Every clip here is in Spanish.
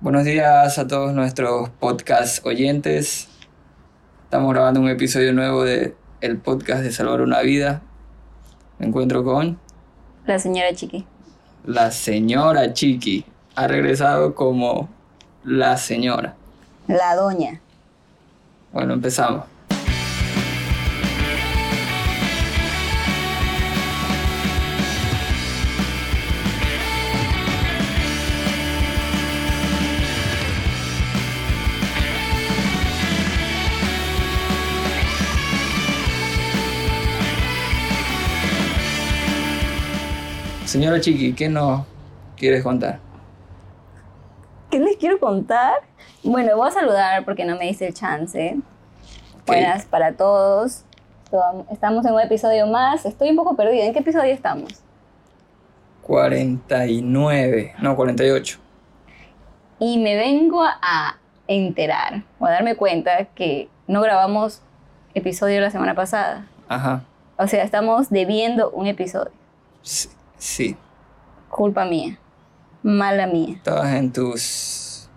Buenos días a todos nuestros podcast oyentes. Estamos grabando un episodio nuevo de el podcast de Salvar una Vida. Me encuentro con La señora Chiqui. la señora Chiqui. Ha regresado como la señora. La doña. Bueno, empezamos. Señora Chiqui, ¿qué nos quieres contar? ¿Qué les quiero contar? Bueno, voy a saludar porque no me dice el chance. Buenas para todos. Estamos en un episodio más. Estoy un poco perdida. ¿En qué episodio estamos? 49, no, 48. Y me vengo a enterar o a darme cuenta que no grabamos episodio la semana pasada. Ajá. O sea, estamos debiendo un episodio. Sí, sí. Culpa mía. Mala mía. Estabas en tus,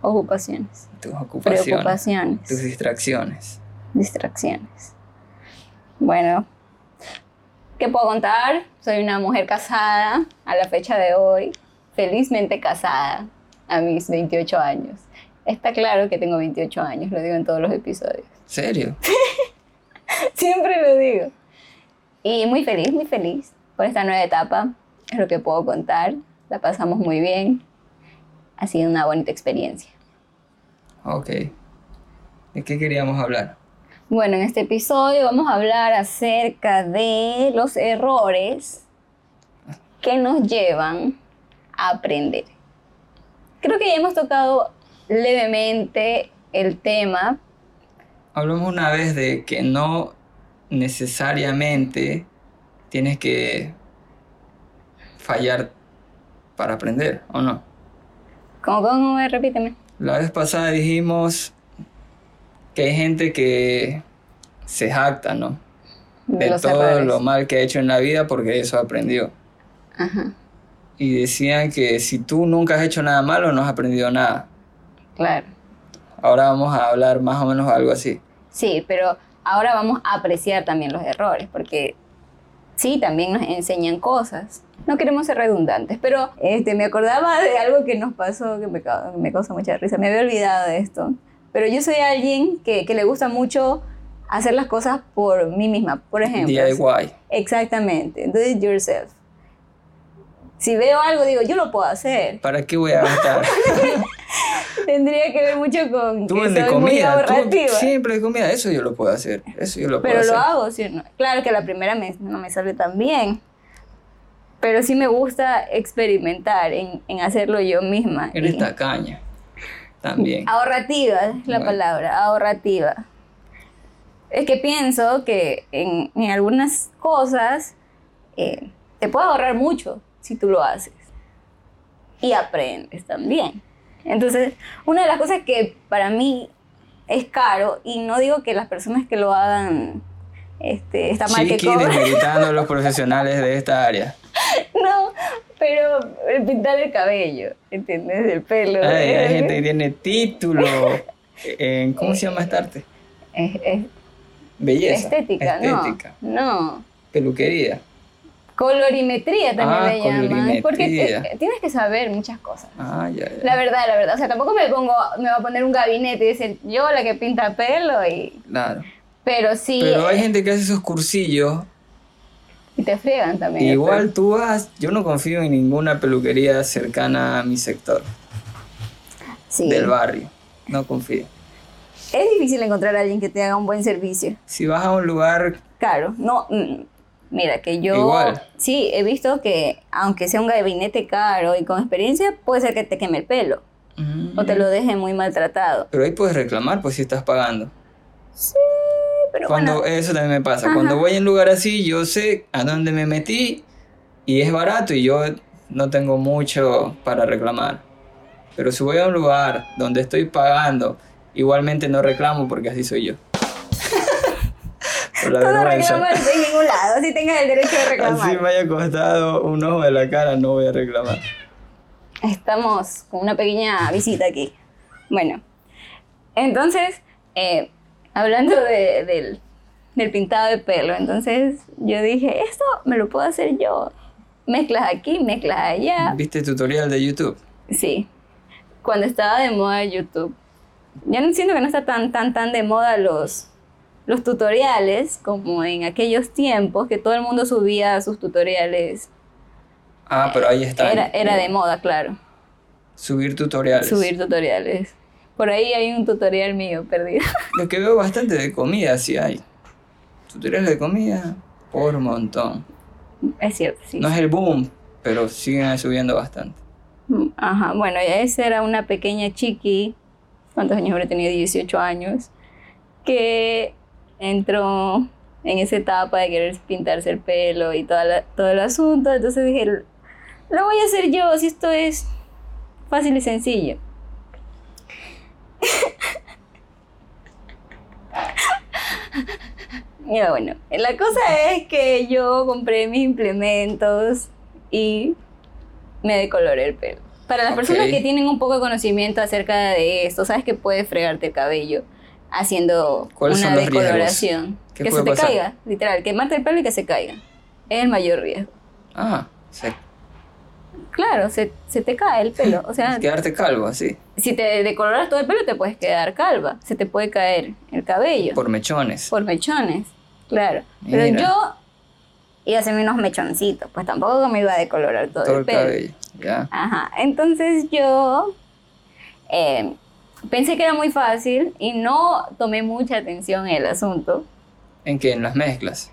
Ocupaciones. tus ocupaciones, Preocupaciones. tus distracciones. distracciones. Bueno, ¿qué puedo contar? Soy una mujer casada a la fecha de hoy, felizmente casada a mis 28 años. Está claro que tengo 28 años, lo digo en todos los episodios. ¿Serio? Siempre lo digo. Y muy feliz, muy feliz por esta nueva etapa. Es lo que puedo contar. La pasamos muy bien. Ha sido una bonita experiencia. Ok. ¿De qué queríamos hablar? Bueno, en este episodio vamos a hablar acerca de los errores que nos llevan a aprender. Creo que ya hemos tocado levemente el tema, Hablamos una vez de que no necesariamente tienes que fallar para aprender, ¿o no? como cómo repíteme. La vez pasada dijimos que hay gente que se jacta, ¿no? De todo errores. lo mal que ha hecho en la vida porque eso aprendió. Ajá, Y decían que si tú nunca has hecho nada malo, no has aprendido nada. claro. Ahora vamos a hablar más o menos algo así. Sí, pero ahora vamos a apreciar también los errores, porque sí, también nos enseñan cosas. No queremos ser redundantes, pero este, me acordaba de algo que nos pasó que me, ca- me causa mucha risa. Me había olvidado de esto. Pero yo soy alguien que, que le gusta mucho hacer las cosas por mí misma. Por ejemplo, DIY. exactamente, do it yourself. Si veo algo, digo, yo lo puedo hacer. ¿Para qué voy a gastar? Tendría que ver mucho con Tú que soy muy comida, tú ahorrativa. siempre de comida, eso yo lo puedo hacer. Eso yo lo puedo Pero hacer. lo hago, ¿sí o no? Claro que la primera me- no me sale tan bien. Pero sí me gusta experimentar en, en hacerlo yo misma. Eres Y- tacaña. También. Ahorrativa es la Bueno. palabra, ahorrativa. Es que pienso que en, en algunas cosas eh, te puede ahorrar mucho si tú lo haces. Y aprendes también. Entonces, una de las cosas que para mí es caro, y no digo que las personas que lo hagan este, está mal que Chiqui cobren, desmeditando a los profesionales de esta área. no, pero el pintar el cabello, ¿entiendes? El pelo. Ay, hay gente que tiene título en. ¿Cómo se llama esta arte? es- es Belleza. Estética, Estética. no. No. Peluquería. Colorimetría también Ah, le llaman. Porque te- tienes que saber muchas cosas. Ah, ya, ya. La verdad, la verdad. O sea, tampoco me pongo, me va a poner un gabinete y decir yo la que pinta pelo y. Claro. Pero sí. Pero hay eh, gente que hace esos cursillos. Y te friegan también. Igual tú vas. Yo no confío en ninguna peluquería cercana a mi sector Sí. del barrio. No confío. Es difícil encontrar a alguien que te haga un buen servicio. Si vas a un lugar. Claro, no. mm, Mira, que yo. Igual. Sí, he visto que aunque sea un gabinete caro y con experiencia, puede ser que te queme el pelo. mm, O te lo deje muy maltratado. Pero ahí puedes reclamar, pues si estás pagando. Sí, pero Cuando bueno. eso también me pasa. Ajá. Cuando voy a un lugar así, yo sé a dónde me metí y es barato y yo no tengo mucho para reclamar. Pero si voy a un lugar donde estoy pagando, igualmente no reclamo porque así soy yo. La vergüenza. reclamas en ningún lado, así tengas el derecho de reclamar. Así me haya costado un ojo de la cara, no voy a reclamar. Estamos con una pequeña visita aquí. Bueno, entonces, eh, hablando de- del, del pintado de pelo, entonces yo dije, esto me lo puedo hacer yo. Mezclas aquí, mezclas allá. ¿Viste el tutorial de YouTube? Sí, cuando estaba de moda YouTube. Ya no siento que no está tan, tan, tan de moda los, los tutoriales como en aquellos tiempos que todo el mundo subía sus tutoriales. Ah, pero ahí está. Era, era de moda, claro. Subir tutoriales. Subir tutoriales. Por ahí hay un tutorial mío perdido. Lo que veo bastante de comida, sí hay. Tutoriales de comida por montón. es cierto, sí. No es el boom, pero siguen subiendo bastante. Ajá, bueno, esa era una pequeña chiqui, ¿cuántos años habrá tenido? 18 años, que entró en esa etapa de querer pintarse el pelo y toda la- todo el asunto, entonces dije, lo voy a hacer yo, si esto es fácil y sencillo. Ya bueno, la cosa es que yo compré mis implementos y me decoloré el pelo. Para las personas que tienen un poco de conocimiento acerca de esto, sabes que puedes fregarte el cabello haciendo ¿Cuáles una decoloración. ¿Qué Que se te pasar? caiga, literal, quemarte el pelo y que se caiga. Es el mayor riesgo. Ah, se, Claro, se, se te cae el pelo. O sea, quedarte calvo así, si te decoloras todo el pelo te puedes quedar calva. Se te puede caer el cabello. por mechones. Por mechones, claro. Pero yo iba a hacerme unos mechoncitos, pues tampoco me iba a decolorar todo, todo el el pelo. cabello. Ya. Ajá, entonces yo eh, pensé que era muy fácil y no tomé mucha atención en el asunto, ¿En qué? En las mezclas.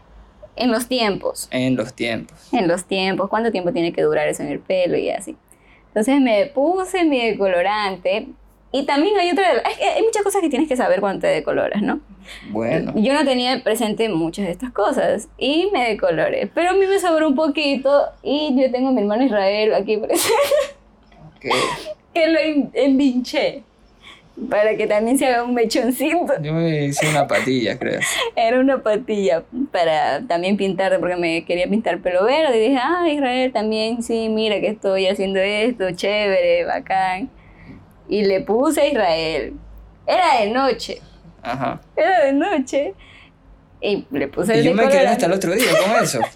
en los tiempos, En los tiempos. en los tiempos, cuánto tiempo tiene que durar eso en el pelo y así. Entonces me puse mi decolorante y también hay otra, es que hay muchas cosas que tienes que saber cuando te decoloras, ¿no? Bueno. Yo no tenía presente muchas de estas cosas y me decoloré, pero a mí me sobró un poquito y yo tengo a mi hermano Israel aquí presente ok. que lo en- envinché para que también se haga un mechoncito. Yo me hice una patilla, creo. Era una patilla para también pintar, porque me quería pintar pelo verde. Y dije, ah, Israel también, sí, mira que estoy haciendo esto, chévere, bacán. Y le puse a Israel. Era de noche, Ajá. era de noche. Y le puse Y yo me quedé hasta el otro día con eso.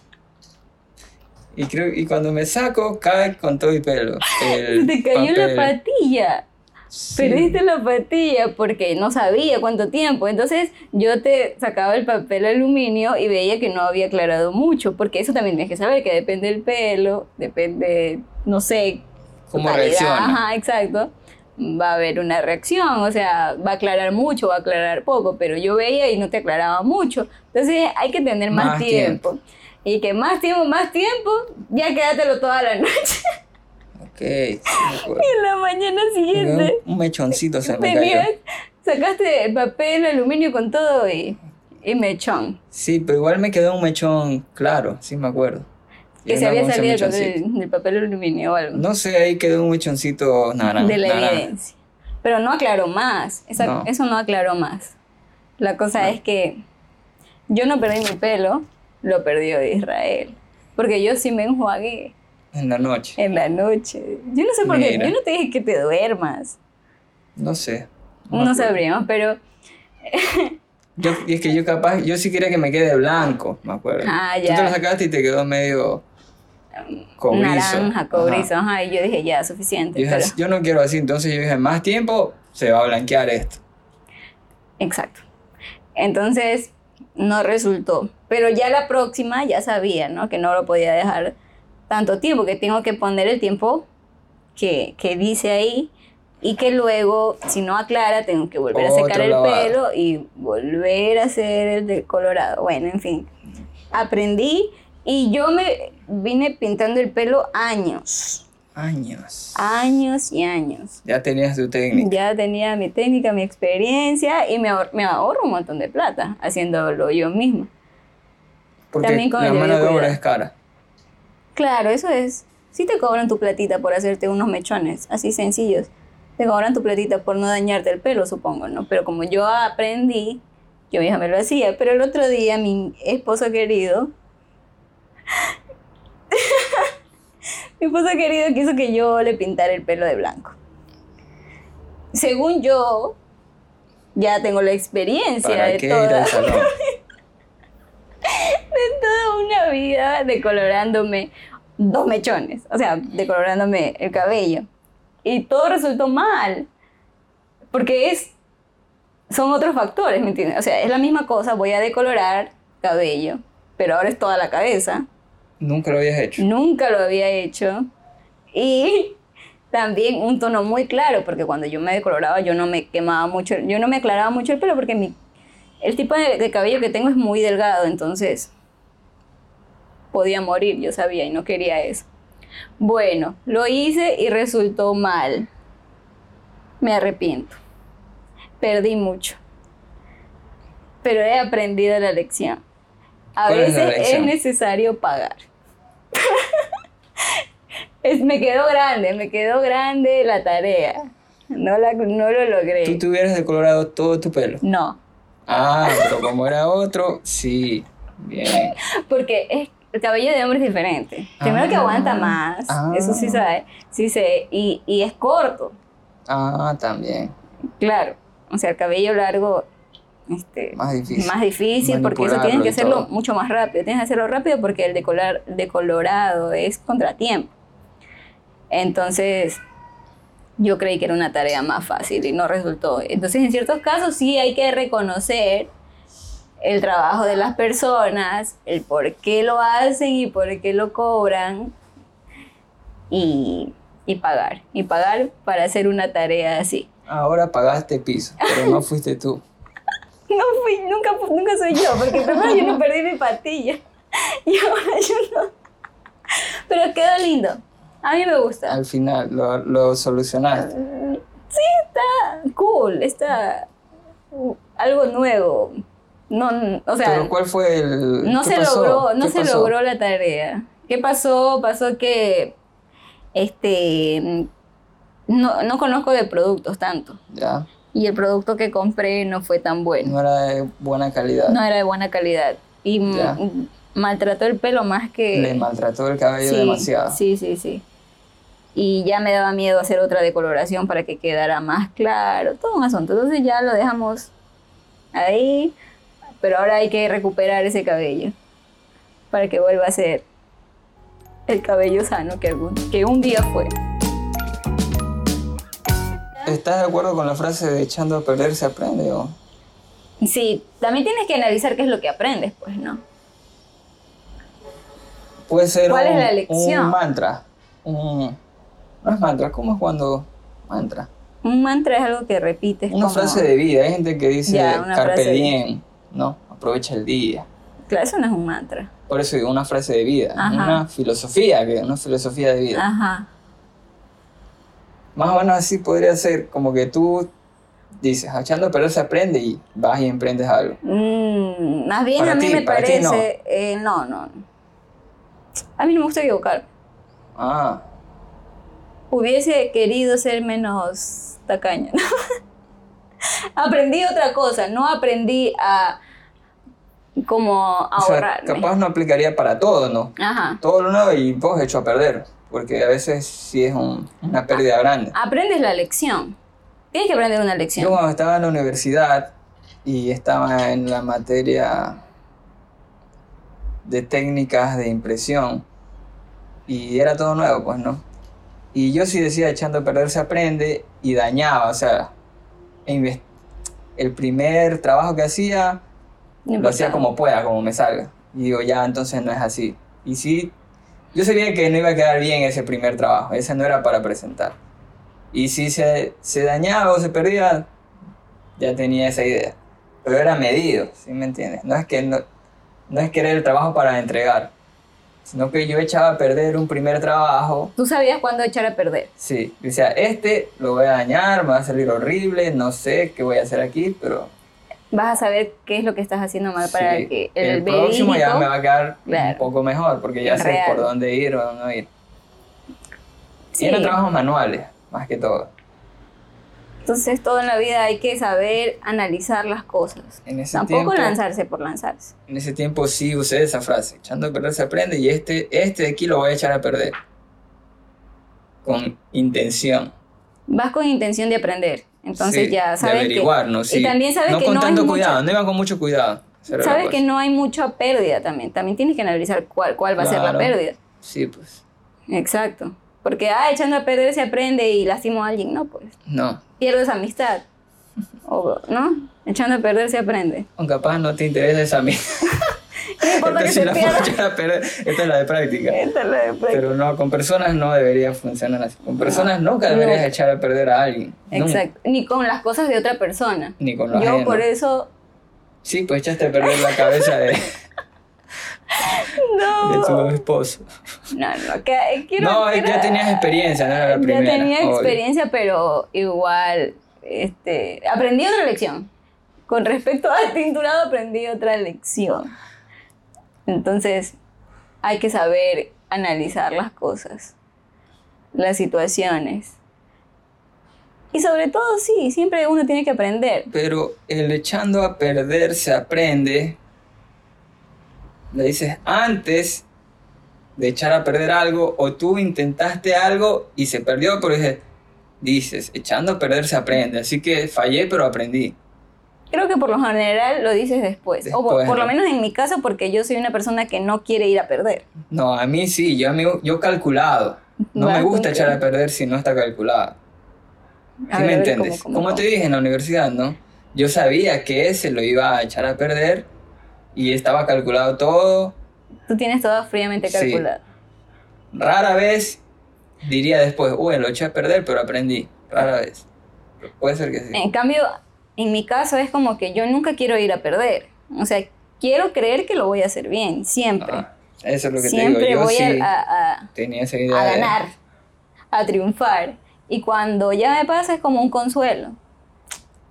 Y creo y cuando me saco, cae con todo el pelo. Se El te cayó papel. la patilla. Sí. Perdiste la patilla porque no sabía cuánto tiempo. Entonces yo te sacaba el papel aluminio y veía que no había aclarado mucho, porque eso también tienes que saber, que depende del pelo, depende, no sé, ¿Cómo reacciona? Ajá, exacto. Va a haber una reacción, o sea, va a aclarar mucho, va a aclarar poco, pero yo veía y no te aclaraba mucho. Entonces hay que tener más, Más tiempo. Y que más tiempo, más tiempo, ya quédatelo toda la noche. Ok, sí, acuerdo. en la mañana siguiente. Un- Un mechoncito se me cayó. sacaste el papel aluminio con todo y, y mechón. Sí, pero igual me quedó un mechón claro, sí me acuerdo. Y Que se había salido el mechoncito. papel, del papel aluminio o algo. No sé, ahí quedó un mechoncito naranja. de la naranja. evidencia. Pero no aclaró más. Esa- No. Eso no aclaró más. La cosa No. es que yo no perdí mi pelo, lo perdió Israel. Porque yo sí me enjuagué En la noche. en la noche. Yo no sé por qué. Yo no te dije que te duermas. No sé. No, sabríamos, pero. Yo, y es que yo capaz, yo sí quería que me quede blanco, me acuerdo. Ah, Tú ya. te lo sacaste y te quedó medio cobrizo. Naranja, cobrizo. Ajá. Ajá. Y yo dije, ya, suficiente. Yo, dije, yo no quiero así, entonces yo dije, más tiempo se va a blanquear esto. Exacto. Entonces, no resultó. Pero ya la próxima ya sabía, ¿no? Que no lo podía dejar tanto tiempo, que tengo que poner el tiempo que, que dice ahí y que luego, si no aclara, tengo que volver a secar el lavado. pelo y volver a hacer el decolorado. Bueno, en fin, aprendí y yo me vine pintando el pelo años, Años. años y años. Ya tenías tu técnica. Ya tenía mi técnica, mi experiencia y me, ahor- me ahorro un montón de plata haciéndolo yo misma. Porque también con la mano de obra es cara. Claro, eso es. Si te cobran tu platita por hacerte unos mechones así sencillos. Te cobran tu platita por no dañarte el pelo, supongo, ¿no? Pero como yo aprendí, yo misma me lo hacía. Pero el otro día mi esposo querido Mi esposo querido quiso que yo le pintara el pelo de blanco. Según yo, ya tengo la experiencia ¿Para de qué toda, toda una vida decolorándome dos mechones, o sea, decolorándome el cabello. Y todo resultó mal, porque es, son otros factores, ¿me entiendes? O sea, es la misma cosa, voy a decolorar cabello, pero ahora es toda la cabeza. Nunca lo habías hecho. Nunca lo había hecho. Y también un tono muy claro, porque cuando yo me decoloraba yo no me quemaba mucho, yo no me aclaraba mucho el pelo porque mi, el tipo de, de cabello que tengo es muy delgado, entonces podía morir, yo sabía y no quería eso. Bueno, lo hice y resultó mal. Me arrepiento. Perdí mucho. Pero he aprendido la lección. A ¿Cuál es la veces es lección? necesario pagar. Es- me quedó grande, me quedó grande la tarea. No, la, no lo logré. Tú te hubieras decolorado todo tu pelo. No, Ah, pero como era otro, sí. Bien. porque es, el cabello de hombre es diferente. Primero que Ah. aguanta más, Ah. eso sí sabe, sí sé, y, y es corto, Ah, también. claro. O sea, el cabello largo, este, Más difícil. más difícil, porque eso Manipularlo que hacerlo todo. mucho más rápido. Tienes que hacerlo rápido porque el decolar, decolorado es contratiempo. Entonces, yo creí que era una tarea más fácil y no resultó. Entonces, en ciertos casos sí hay que reconocer el trabajo de las personas, el por qué lo hacen y por qué lo cobran y, y pagar. Y pagar para hacer una tarea así. Ahora pagaste piso, pero no fuiste tú. No fui, nunca, nunca soy yo, porque primero yo no perdí mi patilla y ahora yo no. Pero quedó lindo. A mí me gusta. Al final lo, lo solucionaste. Sí, está cool, está algo nuevo. No, o sea, Pero ¿cuál fue el. no se pasó? logró, no ¿Qué se pasó? logró la tarea. ¿Qué pasó? Pasó que este no, no conozco de productos tanto. Ya. Y el producto que compré no fue tan bueno. No era de buena calidad. no era de buena calidad y Ya. maltrató el pelo más que Le maltrató el cabello sí, demasiado. sí sí sí y ya me daba miedo hacer otra decoloración para que quedara más claro todo un asunto entonces ya lo dejamos ahí pero ahora hay que recuperar ese cabello para que vuelva a ser el cabello sano que, algún- que un día fue ¿Estás de acuerdo con la frase de echando a perder se aprende? O? sí también tienes que analizar qué es lo que aprendes pues no Puede ser ¿Cuál un, es la lección? un mantra. un- no es mantra, ¿cómo es cuando mantra? un mantra es algo que repites Una como- frase de vida. Hay gente que dice Ya, carpe diem, ¿no? Aprovecha el día. claro eso no es un mantra Por eso digo una frase de vida, Ajá. una filosofía, una filosofía de vida. ajá Más o menos así podría ser, como que tú dices, echando a perder se aprende y vas y emprendes algo. Mm, más bien Para a mí ti, me parece. no. eh, no, no. A mí no me gusta equivocar. Ah, Hubiese querido ser menos tacaña. aprendí otra cosa, no aprendí a como o sea, capaz no aplicaría para todo, ¿no? Ajá. Todo lo nuevo y vos hecho a perder, porque a veces sí es un- una pérdida grande. Aprendes la lección. Tienes que aprender una Yo lección. cuando estaba en la universidad y estaba en la materia de técnicas de impresión y era todo nuevo, pues, ¿no? Y yo sí decía, echando a perder se aprende y dañaba, o sea, el primer trabajo que hacía No lo hacía como pueda, como me salga. Y digo, ya, entonces no es así. Y sí, yo sabía que no iba a quedar bien ese primer trabajo, ese no era para presentar. Y si se, se dañaba o se perdía, ya tenía esa idea. Pero era medido, ¿sí me entiendes? No es que no, no es que era el trabajo para entregar, sino que yo echaba a perder un primer trabajo. Tú sabías cuándo echar a perder. Sí, decía, este lo voy a dañar, me va a salir horrible, no sé qué voy a hacer aquí, pero Vas a saber qué es lo que estás haciendo mal para Sí, que el, próximo ya me va a quedar Claro. un poco mejor porque ya sé Real. por dónde ir o dónde no ir. Sí. Y eran trabajos manuales, más que todo. Entonces, todo en la vida hay que saber analizar las cosas. En ese, Tampoco tiempo, lanzarse por lanzarse. en ese tiempo sí usé esa frase, echando a perder se aprende y este, este de aquí lo voy a echar a perder. con intención. Vas con intención de aprender. Entonces Sí, ya de averiguar, que... ¿no? Sí. Y también sabes no que con no tanto hay cuidado, mucha- no iba con mucho cuidado. Cosa. que no hay mucha pérdida también. También tienes que analizar cuál, cuál va a ser la pérdida. Sí, pues. Exacto. Porque, ah, echando a perder se aprende y lastimo a alguien. No, pues. No. Pierdes amistad. O, ¿no? Echando a perder se aprende. O capaz no te interesa esa mía. No importa que Esta sí se la pierda. puedo echar a perder. Esta es la de práctica. Esta es la de práctica. Pero no, con personas no debería funcionar así. Con personas nunca No. deberías echar a perder a alguien. Nunca. Exacto. Ni con las cosas de otra persona. Ni con lo Yo ajeno. por eso. Sí, pues echaste a perder la cabeza de, de tu No. esposo. No, no. Que, eh, quiero, no, quiero- ya tenías experiencia, no era la primera. Ya tenía obvio. experiencia, pero igual. Este, aprendí otra lección. Con respecto al tinturado, aprendí otra lección. Entonces, hay que saber analizar las cosas, las situaciones. Y sobre todo, sí, siempre uno tiene que aprender. Pero el echando a perder se aprende. Le dices antes de echar a perder algo o tú intentaste algo y se perdió, pero dices, dices, echando a perder se aprende. Así que fallé, pero aprendí. Creo que por lo general lo dices después. o por, Después, por lo ¿no? menos en mi caso, porque yo soy una persona que no quiere ir a perder. No, a mí sí, yo, a mí- yo calculado. No me gusta echar a perder si no está calculado. ¿Sí ver, me entiendes? ¿cómo, cómo, Como te cómo? dije en la universidad, ¿no? Yo sabía que ese lo iba a echar a perder y estaba calculado todo. Tú tienes todo fríamente Sí. calculado. Rara vez diría después, uy, lo eché a perder, pero aprendí. Rara vez. Puede ser que sí. En cambio, en mi caso es como que yo nunca quiero ir a perder. O sea, quiero creer que lo voy a hacer bien, siempre. Ah, eso es lo que siempre te digo. Yo voy sí a, a- tenía esa a- idea. a de- ganar, a triunfar. Y cuando ya me pasa es como un consuelo.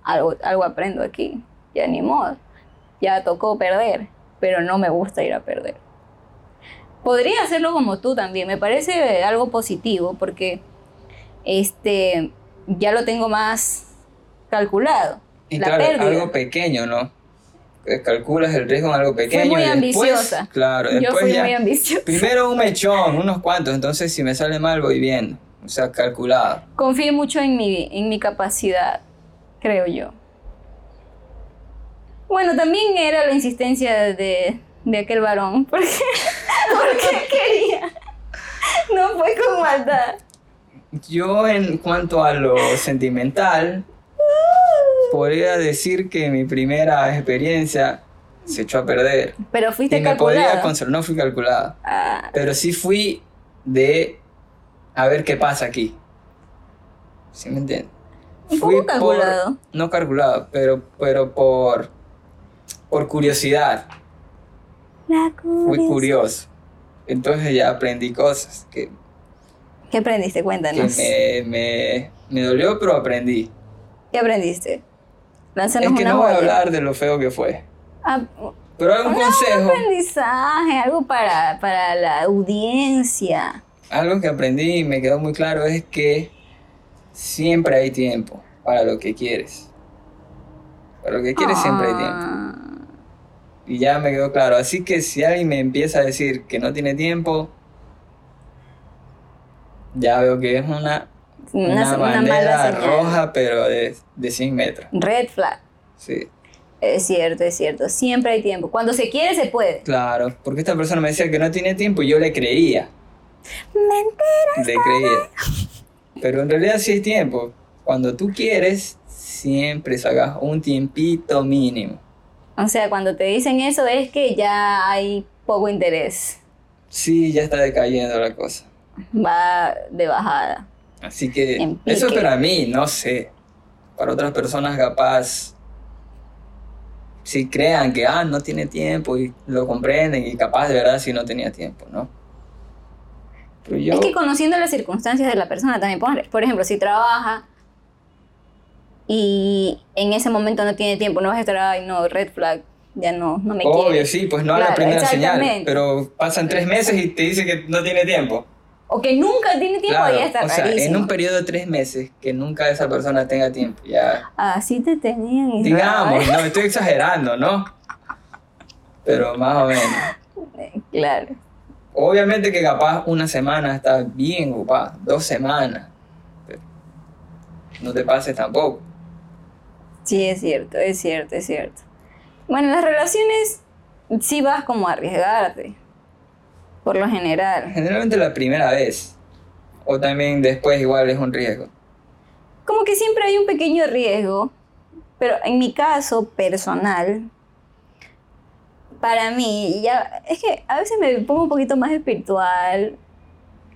Algo, algo aprendo aquí. Ya ni modo. Ya tocó perder, pero no me gusta ir a perder. Podría hacerlo como tú también. Me parece algo positivo porque este ya lo tengo más calculado. Y la claro, pérdida. algo pequeño, ¿no? Que Calculas el riesgo en algo pequeño. muy y después, ambiciosa. Claro, Yo después fui ya. muy ambiciosa. Primero un mechón, unos cuantos, entonces si me sale mal voy bien. O sea, calculado. Confío mucho en mi, en mi capacidad, creo yo. Bueno, también era la insistencia de, de aquel varón, porque, porque quería. No fue con maldad. Yo en cuanto a lo sentimental, podría decir que mi primera experiencia se echó a perder. Pero fuiste Y me consolar, no fui calculado. Ah, Pero sí fui de a ver qué pasa aquí. ¿Sí me entiendes? Un Fui poco calculado. por- no calculado, pero, pero por, por curiosidad. la Fui curiosidad. curioso. Entonces ya aprendí cosas que, ¿Qué aprendiste? que Cuéntanos. me, me, me dolió, pero aprendí. ¿Qué aprendiste? Lánzanos Es que una no voy a hablar de lo feo que fue. Ah, Pero algún un consejo, aprendizaje, algo para, para la audiencia. algo que aprendí y me quedó muy claro es que siempre hay tiempo para lo que quieres. Para lo que quieres siempre hay tiempo. Ah. Y ya me quedó claro. Así que si alguien me empieza a decir que no tiene tiempo, ya veo que es una, Una, una, una mala señal. roja, pero de, de 100 metros. Red flag. Sí, Es cierto, es cierto. Siempre hay tiempo. Cuando se quiere, se puede. claro. Porque esta persona me decía que no tiene tiempo y yo le creía. Mentira. Le creía. Pero en realidad sí hay tiempo. Cuando tú quieres, siempre sacas un tiempito mínimo. O sea, cuando te dicen eso es que ya hay poco interés. Sí, ya está decayendo la cosa. Va de bajada. Así que En eso para mí, no sé. Para otras personas capaz, si crean que ah, no tiene tiempo y lo comprenden y capaz de verdad si no tenía tiempo, ¿no? Pero yo, Es que conociendo las circunstancias de la persona también, por ejemplo, si trabaja y en ese momento no tiene tiempo, no vas a estar, ay, no, red flag, ya no, no me obvio, quiere. sí, pues no a la primera señal, pero pasan tres meses y te dice que no tiene tiempo. O que nunca tiene tiempo, Claro, ya está o sea, en un periodo de tres meses que nunca esa persona tenga tiempo, ya Así te tenían. y- digamos, no estoy exagerando, ¿no? Pero más o menos. Claro. Obviamente que capaz una semana está bien ocupada, dos semanas. pero no te pases tampoco. Sí, es cierto, es cierto, es cierto. Bueno, en las relaciones sí vas como a arriesgarte, por lo general. Generalmente la primera vez. O también después igual es un riesgo. Como que siempre hay un pequeño riesgo, pero en mi caso personal, para mí, ya es que a veces me pongo un poquito más espiritual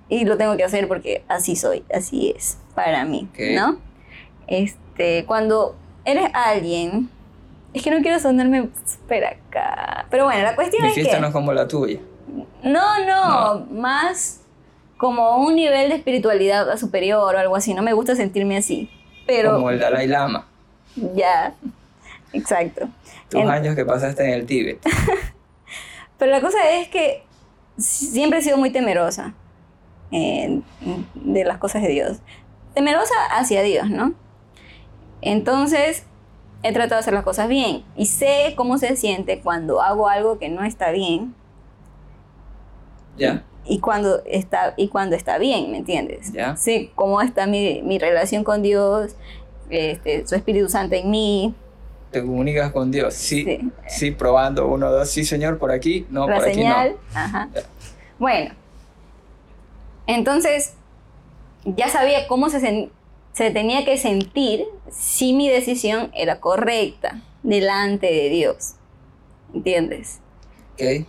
y lo tengo que hacer porque así soy, así es para mí. ¿no? Este, cuando eres alguien, es que no quiero sonarme súper acá, pero bueno, la cuestión Mi es que no es como la tuya. No, no, más como un nivel de espiritualidad superior o algo así, no me gusta sentirme así, pero Como el Dalai Lama. ya, exacto. Tus En- años que pasaste en el Tíbet. Pero la cosa es que siempre he sido muy temerosa eh, de las cosas de Dios. Temerosa hacia Dios, ¿no? Entonces, he tratado de hacer las cosas bien y sé cómo se siente cuando hago algo que no está bien Y cuando está, y cuando está bien, ¿me entiendes? Sé cómo está mi, mi relación con Dios, este, su Espíritu Santo en mí, Te comunicas con Dios. Sí, sí, Sí. probando. Uno, dos. Sí, señor, por aquí. No, la por aquí señal. no. Ajá. Bueno, entonces ya sabía cómo se, se tenía que sentir si mi decisión era correcta delante de Dios. ¿Entiendes? Ok.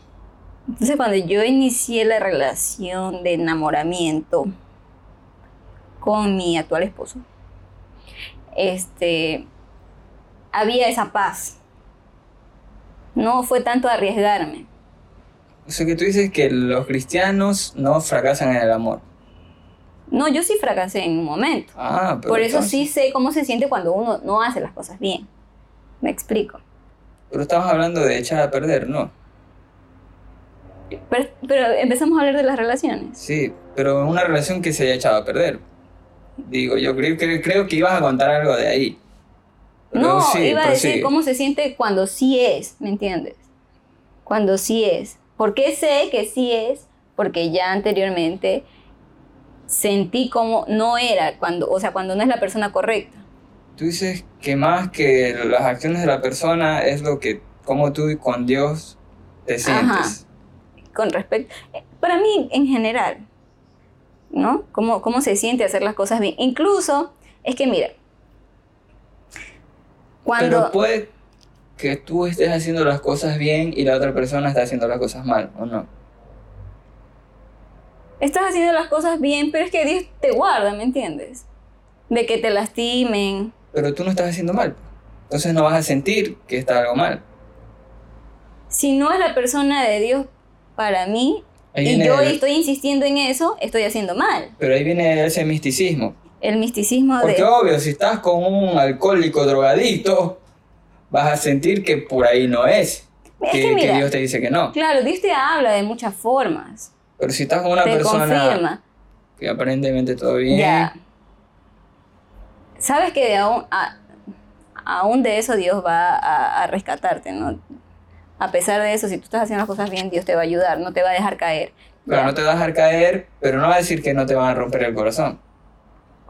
Entonces cuando yo inicié la relación de enamoramiento con mi actual esposo, este, había esa paz. No fue tanto arriesgarme. O sea que tú dices que los cristianos no fracasan en el amor. No, yo sí fracasé en un momento. Ah, pero Por eso entonces- sí sé cómo se siente cuando uno no hace las cosas bien. Me explico. Pero estamos hablando de echar a perder, ¿no? Pero, pero empezamos a hablar de las relaciones. Sí, pero una relación que se haya echado a perder. Digo, yo creo que, creo que ibas a contar algo de ahí. Pero No, sí, iba a decir cómo se siente cuando sí es, ¿me entiendes? Cuando sí es. ¿Por qué sé que sí es? Porque ya anteriormente sentí como no era, cuando, o sea, cuando no es la persona correcta. Tú dices que más que las acciones de la persona es lo que, como tú con Dios te sientes. Con respecto, para mí en general, ¿no? ¿Cómo, cómo se siente hacer las cosas bien. Incluso, es que mira, cuando... Pero puede que tú estés haciendo las cosas bien y la otra persona está haciendo las cosas mal, ¿o no? estás haciendo las cosas bien, pero es que Dios te guarda, ¿me entiendes? De que te lastimen. Pero tú no estás haciendo mal. Entonces no vas a sentir que está algo mal. Si no es la persona de Dios para mí, y yo el- estoy insistiendo en eso, estoy haciendo mal. Pero ahí viene ese misticismo. El misticismo Porque de... obvio, si estás con un alcohólico drogadicto, vas a sentir que por ahí no es. Es Que, que que mira, Dios te dice que no. claro, Dios te habla de muchas formas. Pero si estás con una te persona confirma. que aparentemente todo bien, Ya. Sabes que de aún, a- aún de eso Dios va a, a rescatarte, ¿no? A pesar de eso, si tú estás haciendo las cosas bien, Dios te va a ayudar, no te va a dejar caer. claro, no te vas a dejar caer, pero no va a decir que no te van a romper el corazón.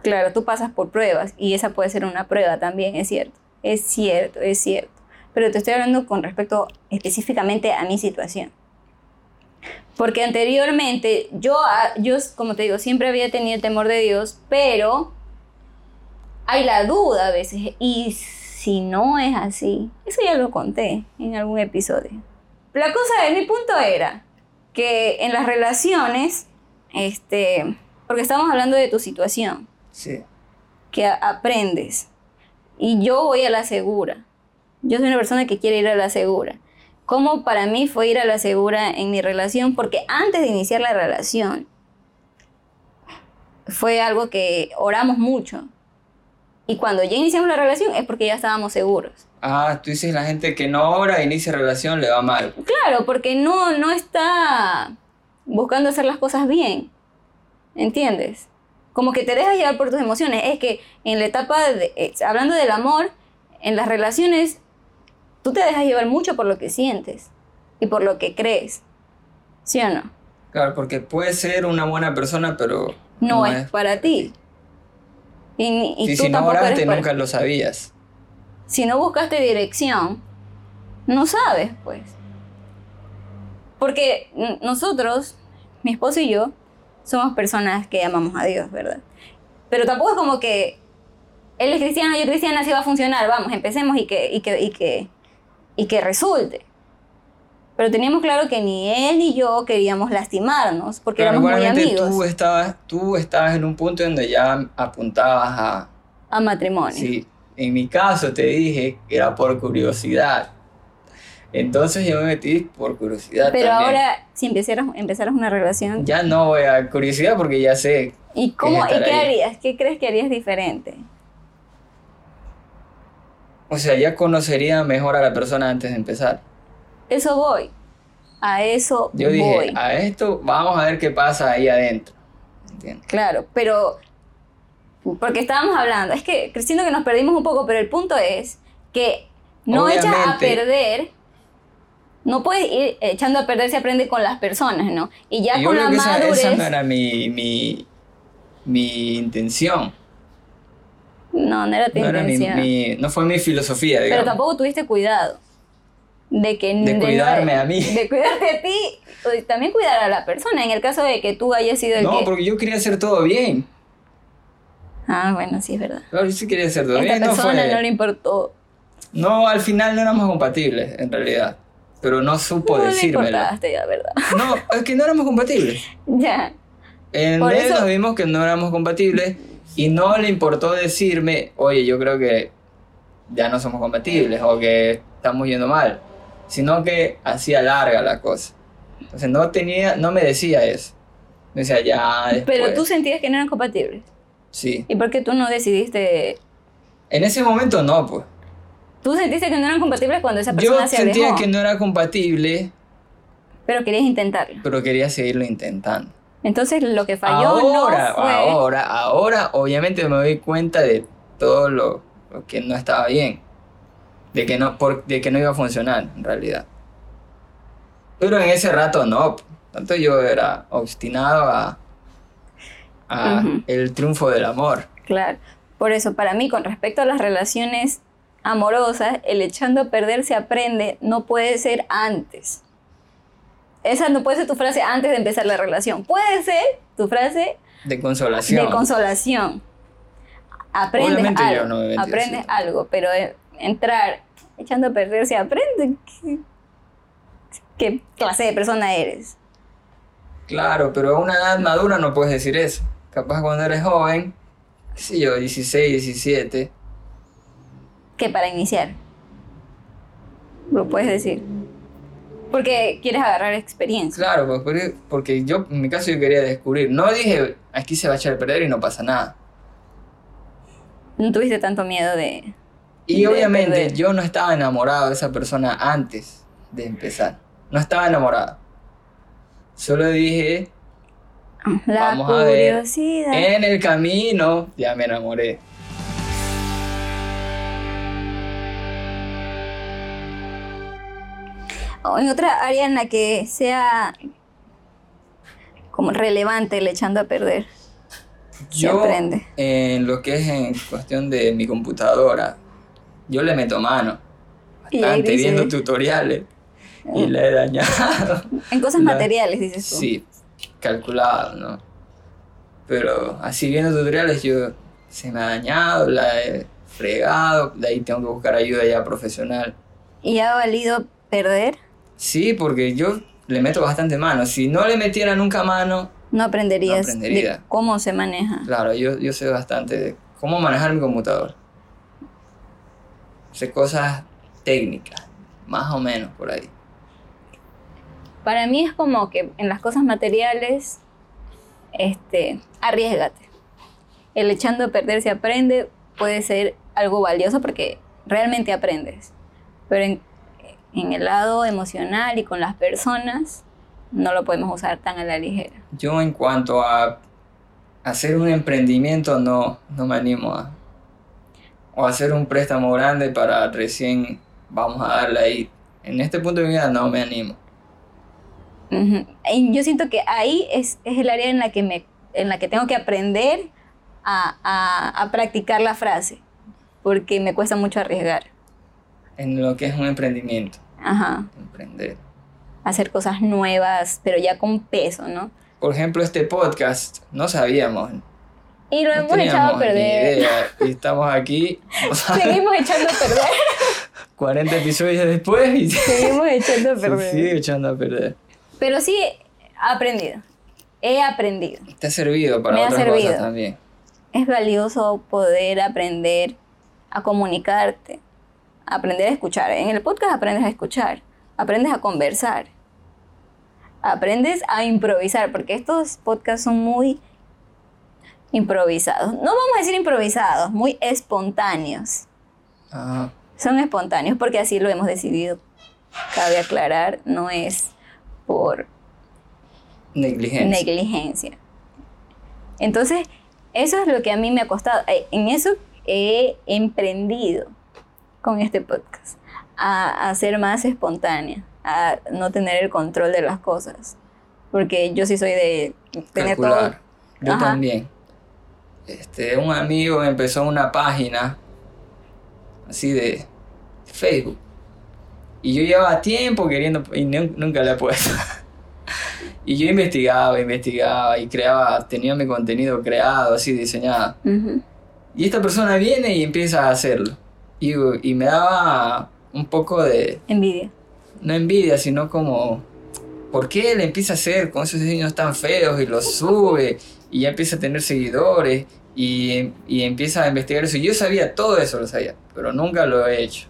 Claro, tú pasas por pruebas y esa puede ser una prueba también, es cierto. Es cierto, es cierto. Pero te estoy hablando con respecto específicamente a mi situación. Porque anteriormente yo, ah, yo, como te digo, siempre había tenido el temor de Dios, pero hay la duda a veces. Y si no es así, eso ya lo conté en algún episodio. La cosa es, mi punto era que en las relaciones, este, porque estamos hablando de tu situación, Sí. que aprendes. Y yo voy a la segura. Yo soy una persona que quiere ir a la segura. ¿Cómo para mí fue ir a la segura en mi relación? Porque antes de iniciar la relación, fue algo que oramos mucho. Y cuando ya iniciamos la relación es porque ya estábamos seguros. Ah, tú dices la gente que no ora, inicia relación, le va mal. Claro, porque no, no está buscando hacer las cosas bien. ¿Entiendes? Como que te dejas llevar por tus emociones. Es que en la etapa, de, eh, hablando del amor, en las relaciones, tú te dejas llevar mucho por lo que sientes y por lo que crees. ¿Sí o no? Claro, porque puede ser una buena persona, pero No, es, para ti. Y, ni- y Sí, tú si no oraste, nunca lo sabías. Si no buscaste dirección, no sabes, pues. Porque nosotros, mi esposo y yo, somos personas que amamos a Dios, ¿verdad? Pero tampoco es como que él es cristiano, yo cristiana, así va a funcionar, vamos, empecemos y que, y que, y que, y que resulte. Pero teníamos claro que ni él ni yo queríamos lastimarnos, porque Pero éramos muy amigos tú estabas, tú estabas en un punto donde ya apuntabas a... a matrimonio. Sí, en mi caso te dije que era por curiosidad. Entonces yo me metí por curiosidad Pero también. ahora, si empezaras, empezaras una relación, Ya no voy a curiosidad porque ya sé. ¿y cómo, y qué harías? ¿Qué crees que harías diferente? O sea, ya conocería mejor a la persona antes de empezar. Eso voy. A eso Yo dije, voy. a esto vamos a ver qué pasa ahí adentro. ¿Entiendes? Claro, pero porque estábamos hablando, es que siento que nos perdimos un poco, pero el punto es que no echas a perder, no puedes ir echando a perder, se aprende con las personas, ¿no? Y ya yo con creo la que madurez, esa no era mi, mi, mi intención. no, no era tu No, era mi- intención. no fue mi filosofía, pero digamos. tampoco tuviste cuidado de que De no- cuidarme a mí. de cuidarte a ti, y también cuidar a la persona en el caso de que tú hayas sido el No, que porque yo quería hacer todo bien. ah bueno sí es verdad Claro, yo sí quería hacer todo esta bien. No, persona fue- no le importó no, al final no éramos compatibles, en realidad. Pero no supo no decírmelo. verdad No, es que no éramos compatibles. ya En Por eso- nos vimos que no éramos compatibles y no le importó decirme, oye, yo creo que ya no somos compatibles o que estamos yendo mal, sino que hacía larga la cosa. Entonces no tenía, no me decía eso. Me decía, ya después. Pero tú sentías que no eran compatibles. Sí. ¿Y por qué tú no decidiste? En ese momento no, pues. Tú sentiste que no eran compatibles cuando esa persona Yo se sentía alejó, que no era compatible, pero querías intentarlo. pero quería seguirlo intentando. Entonces lo que falló ahora, no fue... ahora, ahora, obviamente me doy cuenta de todo lo, lo que no estaba bien. De que no, por- de que no iba a funcionar, en realidad. Pero en ese rato no. Tanto yo era obstinado a, a Ujú. el triunfo del amor. Claro. Por eso, para mí, con respecto a las relaciones amorosas, el echando a perder se aprende no puede ser antes. Esa no puede ser tu frase antes de empezar la relación. Puede ser tu frase De consolación. de consolación. Aprendes Obviamente yo algo, no me metí así. aprendes algo, pero eh, entrar echando a perder se aprende. ¿Qué, qué clase de persona eres? Claro, pero a una edad madura no puedes decir eso. Capaz cuando eres joven, qué sé yo, 16, 17. Que para iniciar. Lo puedes decir. Porque quieres agarrar experiencia. Claro, pues, porque- porque yo, en mi caso, yo quería descubrir. No dije, aquí se va a echar a perder y no pasa nada. No tuviste tanto miedo de... Y obviamente perder. yo no estaba enamorado de esa persona antes de empezar. No estaba enamorado. Solo dije, La Vamos a ver. en el camino ya me enamoré. O en otra área en la que sea como relevante el echando a perder. Yo, en lo que es en cuestión de mi computadora, yo le meto mano. Bastante viendo tutoriales. Y la he dañado. En cosas La- materiales, dices tú. Sí, calculado, ¿no? Pero así viendo tutoriales yo se me ha dañado, la he fregado, de ahí tengo que buscar ayuda ya profesional. ¿Y ha valido perder? Sí, porque yo le meto bastante mano. Si no le metiera nunca mano, No aprenderías No aprendería. de cómo se maneja. claro, yo, yo sé bastante de cómo manejar mi computador. Sé cosas técnicas, más o menos por ahí. Para mí es como que en las cosas materiales, este, arriesgate. El echando a perder se aprende puede ser algo valioso porque realmente aprendes. Pero en, en el lado emocional y con las personas, no lo podemos usar tan a la ligera. Yo en cuanto a hacer un emprendimiento no, no me animo a... O hacer un préstamo grande para recién vamos a darle ahí. En este punto de mi vida no me animo. Y yo siento que ahí es, es el área en la que, me, en la que tengo que aprender a, a- a practicar la frase, porque me cuesta mucho arriesgar. En lo que es un emprendimiento. Ajá. Emprender. Hacer cosas nuevas, pero ya con peso, ¿no? Por ejemplo, este podcast, no sabíamos. Y lo no hemos echado a ni perder. idea. Y estamos aquí, Seguimos echando a perder. 40 episodios después y Seguimos echando a perder. sigue echando a perder. Pero sí he aprendido. He aprendido. Te ha servido para Me ha otras servido. cosas también. Es valioso poder aprender a comunicarte, aprender a escuchar. En el podcast aprendes a escuchar, aprendes a conversar, aprendes a improvisar, porque estos podcasts son muy improvisados. No vamos a decir improvisados, muy espontáneos. Ajá. Son espontáneos porque así lo hemos decidido. Cabe aclarar, no es por Negligencia. negligencia. Entonces, eso es lo que a mí me ha costado. Eh, En eso he emprendido con este podcast, a, a ser más espontánea, a no tener el control de las cosas. Porque yo sí soy de tener todo. Yo Ajá. también. Este, un amigo empezó una página así de Facebook. Y yo llevaba tiempo queriendo y nu- nunca la he puesto. y yo investigaba, investigaba y creaba, tenía mi contenido creado, así diseñado. Y esta persona viene y empieza a hacerlo. Y, y me daba un poco de, Envidia. no envidia, sino como, ¿por qué él empieza a hacer con esos diseños tan feos y los sube y ya empieza a tener seguidores y, y empieza a investigar eso? Yo sabía todo eso, lo sabía, pero nunca lo he hecho.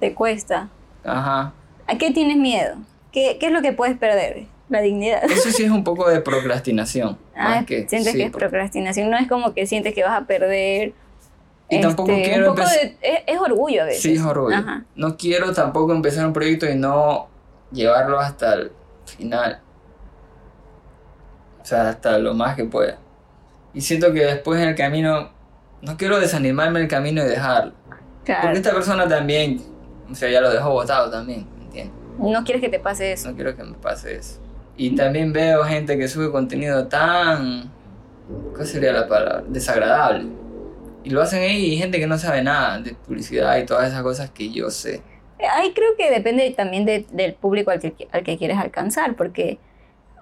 Te cuesta. Ajá. ¿A qué tienes miedo? ¿Qué, qué es lo que puedes perder? La dignidad. Eso sí es un poco de procrastinación. Ah, que, sientes sí, que es procrastinación. No es como que sientes que vas a perder. Y tampoco este, quiero un poco de- es, es orgullo a veces. Sí, es orgullo. Ajá. No quiero tampoco empezar un proyecto y no llevarlo hasta el final. O sea, hasta lo más que pueda. Y siento que después en el camino, no quiero desanimarme en el camino y dejarlo. Claro. Porque esta persona también, o sea, ya lo dejó botado también, ¿me entiendes? No quieres que te pase eso. No quiero que me pase eso. Y también veo gente que sube contenido tan... ¿Cuál sería la palabra? Desagradable. Y lo hacen ahí y gente que no sabe nada de publicidad y todas esas cosas que yo sé. Ahí creo que depende también de- del público al que, al que quieres alcanzar, porque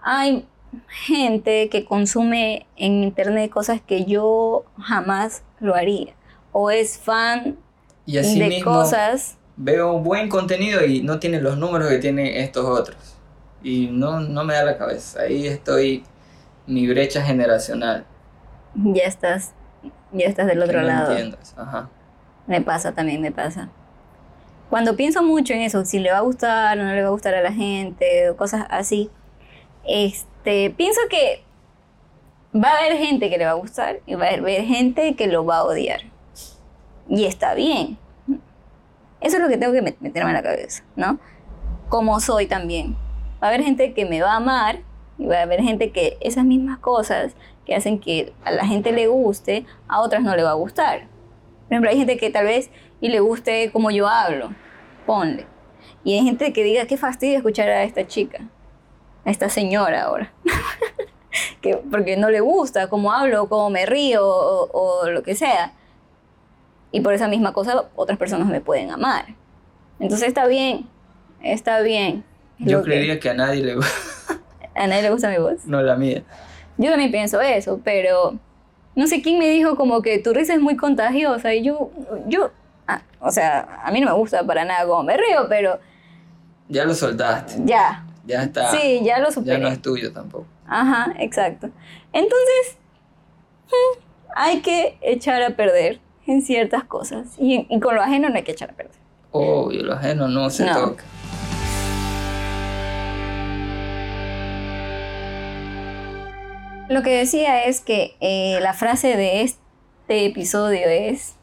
hay gente que consume en internet cosas que yo jamás lo haría. O es fan Y así de mismo cosas. veo buen contenido y no tiene los números que tienen estos otros. Y no, no me da la cabeza. Ahí estoy, mi brecha generacional. Ya estás, ya estás del otro no lado. entiendo eso. Ajá. Me pasa también, me pasa. Cuando pienso mucho en eso, si le va a gustar o no le va a gustar a la gente, cosas así, este, pienso que va a haber gente que le va a gustar y va a haber gente que lo va a odiar. Y está bien. Eso es lo que tengo que met- meterme en la cabeza, ¿no? Como soy también. Va a haber gente que me va a amar y va a haber gente que esas mismas cosas que hacen que a la gente le guste, a otras no le va a gustar. Por ejemplo, hay gente que tal vez y le guste como yo hablo, ponle. Y hay gente que diga, qué fastidio escuchar a esta chica, a esta señora ahora. que, porque no le gusta cómo hablo, cómo me río o, o lo que sea. Y por esa misma cosa otras personas me pueden amar. Entonces está bien, está bien. Yo que- creería que a nadie le gusta. a nadie le gusta mi voz. no la mía. Yo también pienso eso, pero no sé quién me dijo como que tu risa es muy contagiosa y yo, yo, ah, o sea, a mí no me gusta para nada cómo me río, pero Ya lo soltaste. ya, Ya está. sí, ya lo ya superé. no es tuyo tampoco. Ajá, exacto. Entonces, mm, hay que echar a perder en ciertas cosas y, y con lo ajeno no hay que echar a perder. Obvio, lo ajeno no se No. toca. Lo que decía es que eh, la frase de este episodio es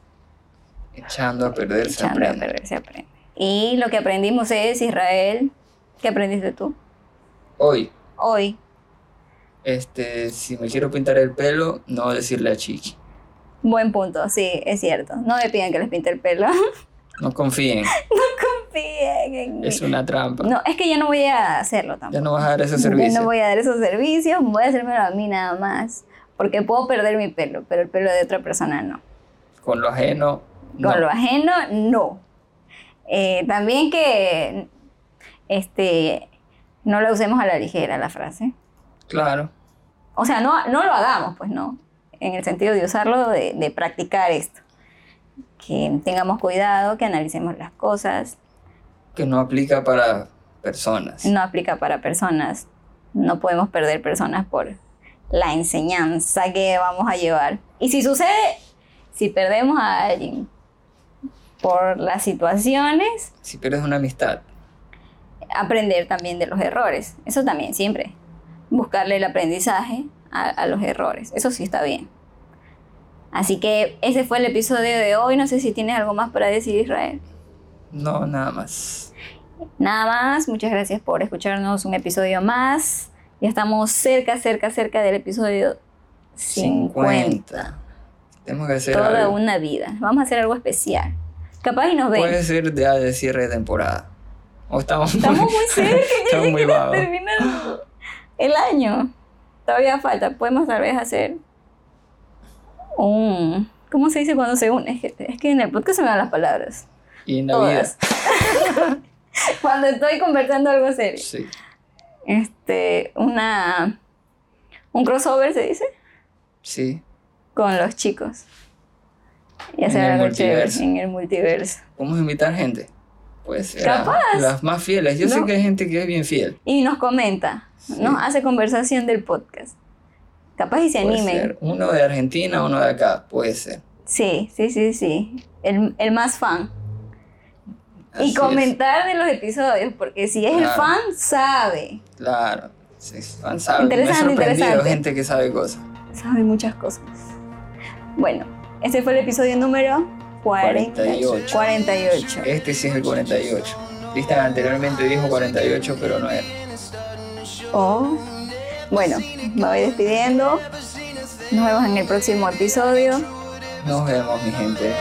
Echando a perder se echando a aprende. perder se aprende. Y lo que aprendimos es, Israel, ¿qué aprendiste tú? Hoy, Hoy. este, si me quiero pintar el pelo, no decirle a Chiqui. Buen punto, sí, es cierto. No me pidan que les pinte el pelo. No confíen. confíen en mí. Es una trampa. No, es que yo no voy a hacerlo tampoco. Ya no vas a dar esos servicios. no voy a dar esos servicios, voy a hacérmelo a mí nada más. Porque puedo perder mi pelo, pero el pelo de otra persona no. Con lo ajeno. Con no. lo ajeno, no. Eh, también que este, no la usemos a la ligera la frase. Claro. O sea, no, no lo hagamos, pues no. En el sentido de usarlo, de, de practicar esto. Que tengamos cuidado, que analicemos las cosas. Que no aplica para personas. No aplica para personas. No podemos perder personas por la enseñanza que vamos a llevar. Y si sucede, si perdemos a alguien por las situaciones, Si pierdes una amistad. Aprender también de los errores. Eso también, siempre. Buscarle el aprendizaje a, a los errores. Eso sí está bien. Así que ese fue el episodio de hoy. No sé si tienes algo más para decir, Israel. No, nada más. Nada más. Muchas gracias por escucharnos un episodio más. Ya estamos cerca, cerca, cerca del episodio 50. Tenemos que hacer Toda algo. una vida. Vamos a hacer algo especial. Capaz y nos ven. Puede ser de, de cierre de temporada. O estamos, Estamos muy cerca, ya estamos muy vagos. terminar el año. Todavía falta. Podemos tal vez hacer un... ¿Cómo se dice cuando se une? Es que, es que en el podcast se me dan las palabras. Y en la vida. Cuando estoy conversando algo serio. Sí. Este, una... Un crossover se dice Sí. con los chicos. Y hacer En el algo chévere en el multiverso. Podemos invitar gente. Puede ser. Capaz. Las más fieles. Yo sé No. que hay gente que es bien fiel. Y nos comenta, nos hace conversación del podcast. Capaz y se Puede animen. ser. Uno de Argentina, uno de acá. Puede ser. Sí, sí, sí, sí. El, el más fan. Así y es. comentar de los episodios, porque si es el fan, sabe. Claro. Sí, van sabe. Me he Interesante, sorprendido interesante. gente que sabe cosas. Sabe muchas cosas. Bueno, este fue el episodio número 48. 48. 48. Este sí es el 48. Tristan anteriormente dijo 48, pero no era. Oh. Bueno, me voy despidiendo. Nos vemos en el próximo episodio. Nos vemos, mi gente.